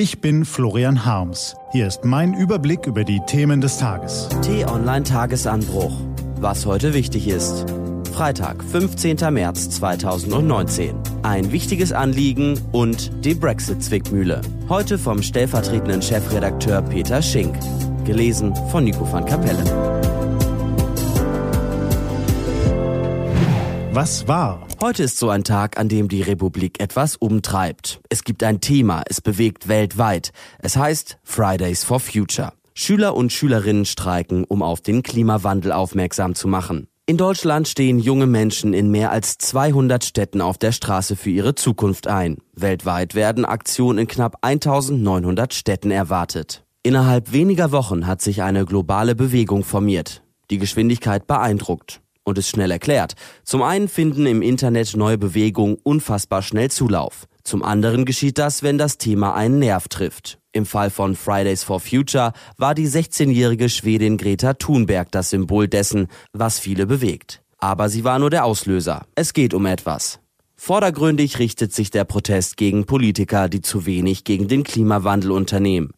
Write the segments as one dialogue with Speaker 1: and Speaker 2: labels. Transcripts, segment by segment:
Speaker 1: Ich bin Florian Harms. Hier ist mein Überblick über die Themen des Tages.
Speaker 2: T-Online Tagesanbruch. Was heute wichtig ist. Freitag, 15. März 2019. Ein wichtiges Anliegen und die Brexit-Zwickmühle. Heute vom stellvertretenden Chefredakteur Peter Schink. Gelesen von Nico van Kapelle.
Speaker 1: Was war?
Speaker 2: Heute ist so ein Tag, an dem die Republik etwas umtreibt. Es gibt ein Thema, es bewegt weltweit. Es heißt Fridays for Future. Schüler und Schülerinnen streiken, um auf den Klimawandel aufmerksam zu machen. In Deutschland stehen junge Menschen in mehr als 200 Städten auf der Straße für ihre Zukunft ein. Weltweit werden Aktionen in knapp 1900 Städten erwartet. Innerhalb weniger Wochen hat sich eine globale Bewegung formiert. Die Geschwindigkeit beeindruckt und ist schnell erklärt. Zum einen finden im Internet neue Bewegungen unfassbar schnell Zulauf. Zum anderen geschieht das, wenn das Thema einen Nerv trifft. Im Fall von Fridays for Future war die 16-jährige Schwedin Greta Thunberg das Symbol dessen, was viele bewegt. Aber sie war nur der Auslöser. Es geht um etwas. Vordergründig richtet sich der Protest gegen Politiker, die zu wenig gegen den Klimawandel unternehmen.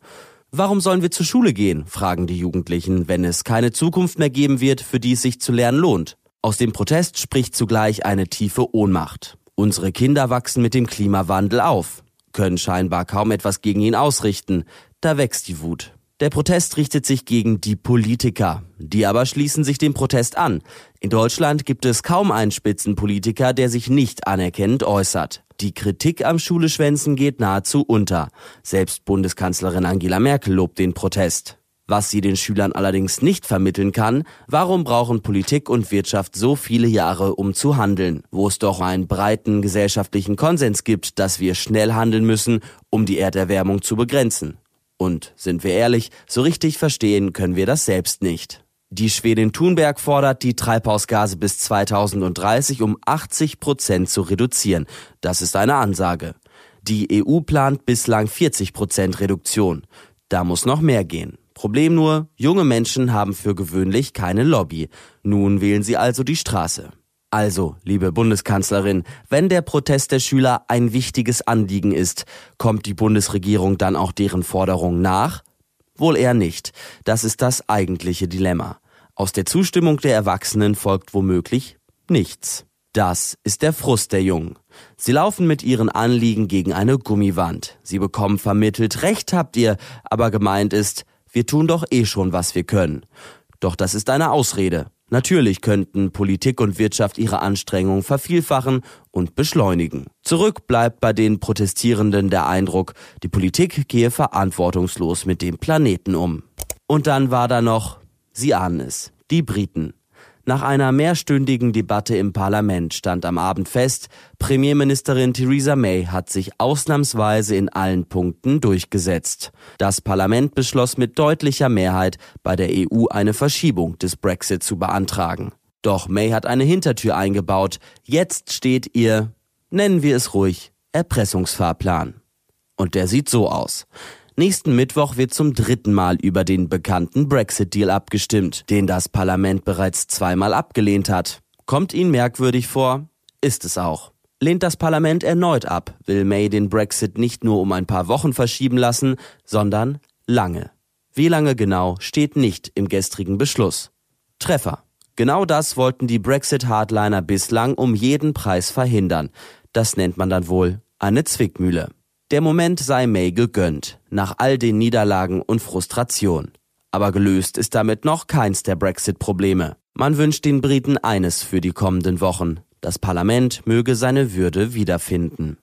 Speaker 2: Warum sollen wir zur Schule gehen? fragen die Jugendlichen, wenn es keine Zukunft mehr geben wird, für die es sich zu lernen lohnt. Aus dem Protest spricht zugleich eine tiefe Ohnmacht. Unsere Kinder wachsen mit dem Klimawandel auf, können scheinbar kaum etwas gegen ihn ausrichten. Da wächst die Wut. Der Protest richtet sich gegen die Politiker. Die aber schließen sich dem Protest an. In Deutschland gibt es kaum einen Spitzenpolitiker, der sich nicht anerkennend äußert. Die Kritik am Schuleschwänzen geht nahezu unter. Selbst Bundeskanzlerin Angela Merkel lobt den Protest. Was sie den Schülern allerdings nicht vermitteln kann, warum brauchen Politik und Wirtschaft so viele Jahre, um zu handeln, wo es doch einen breiten gesellschaftlichen Konsens gibt, dass wir schnell handeln müssen, um die Erderwärmung zu begrenzen. Und, sind wir ehrlich, so richtig verstehen können wir das selbst nicht. Die Schwedin Thunberg fordert, die Treibhausgase bis 2030 um 80 Prozent zu reduzieren. Das ist eine Ansage. Die EU plant bislang 40 Prozent Reduktion. Da muss noch mehr gehen. Problem nur, junge Menschen haben für gewöhnlich keine Lobby. Nun wählen sie also die Straße. Also, liebe Bundeskanzlerin, wenn der Protest der Schüler ein wichtiges Anliegen ist, kommt die Bundesregierung dann auch deren Forderungen nach? Wohl eher nicht. Das ist das eigentliche Dilemma. Aus der Zustimmung der Erwachsenen folgt womöglich nichts. Das ist der Frust der Jungen. Sie laufen mit ihren Anliegen gegen eine Gummiwand. Sie bekommen vermittelt, Recht habt ihr, aber gemeint ist, wir tun doch eh schon, was wir können. Doch das ist eine Ausrede. Natürlich könnten Politik und Wirtschaft ihre Anstrengungen vervielfachen und beschleunigen. Zurück bleibt bei den Protestierenden der Eindruck, die Politik gehe verantwortungslos mit dem Planeten um. Und dann war da noch, Sie ahnen es, die Briten. Nach einer mehrstündigen Debatte im Parlament stand am Abend fest, Premierministerin Theresa May hat sich ausnahmsweise in allen Punkten durchgesetzt. Das Parlament beschloss mit deutlicher Mehrheit, bei der EU eine Verschiebung des Brexit zu beantragen. Doch May hat eine Hintertür eingebaut. Jetzt steht ihr, nennen wir es ruhig, Erpressungsfahrplan. Und der sieht so aus. Nächsten Mittwoch wird zum dritten Mal über den bekannten Brexit-Deal abgestimmt, den das Parlament bereits zweimal abgelehnt hat. Kommt Ihnen merkwürdig vor? Ist es auch. Lehnt das Parlament erneut ab, will May den Brexit nicht nur um ein paar Wochen verschieben lassen, sondern lange. Wie lange genau steht nicht im gestrigen Beschluss. Treffer. Genau das wollten die Brexit-Hardliner bislang um jeden Preis verhindern. Das nennt man dann wohl eine Zwickmühle. Der Moment sei May gegönnt, nach all den Niederlagen und Frustration. Aber gelöst ist damit noch keins der Brexit-Probleme. Man wünscht den Briten eines für die kommenden Wochen. Das Parlament möge seine Würde wiederfinden.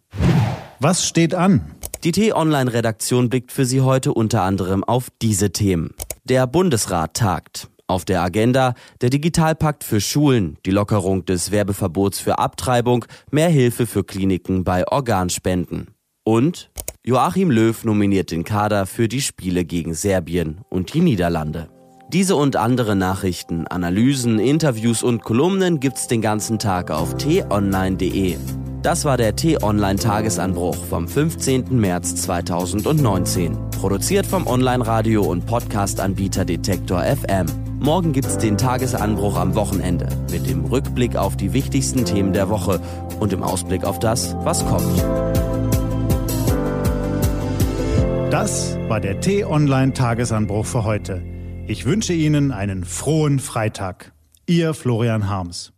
Speaker 1: Was steht an?
Speaker 2: Die T-Online-Redaktion blickt für Sie heute unter anderem auf diese Themen. Der Bundesrat tagt. Auf der Agenda der Digitalpakt für Schulen, die Lockerung des Werbeverbots für Abtreibung, mehr Hilfe für Kliniken bei Organspenden. Und Joachim Löw nominiert den Kader für die Spiele gegen Serbien und die Niederlande. Diese und andere Nachrichten, Analysen, Interviews und Kolumnen gibt's den ganzen Tag auf t-online.de. Das war der T-Online Tagesanbruch vom 15. März 2019. Produziert vom Online-Radio und Podcast-Anbieter Detektor FM. Morgen gibt's den Tagesanbruch am Wochenende mit dem Rückblick auf die wichtigsten Themen der Woche und im Ausblick auf das, was kommt.
Speaker 1: Das war der T-Online-Tagesanbruch für heute. Ich wünsche Ihnen einen frohen Freitag. Ihr Florian Harms.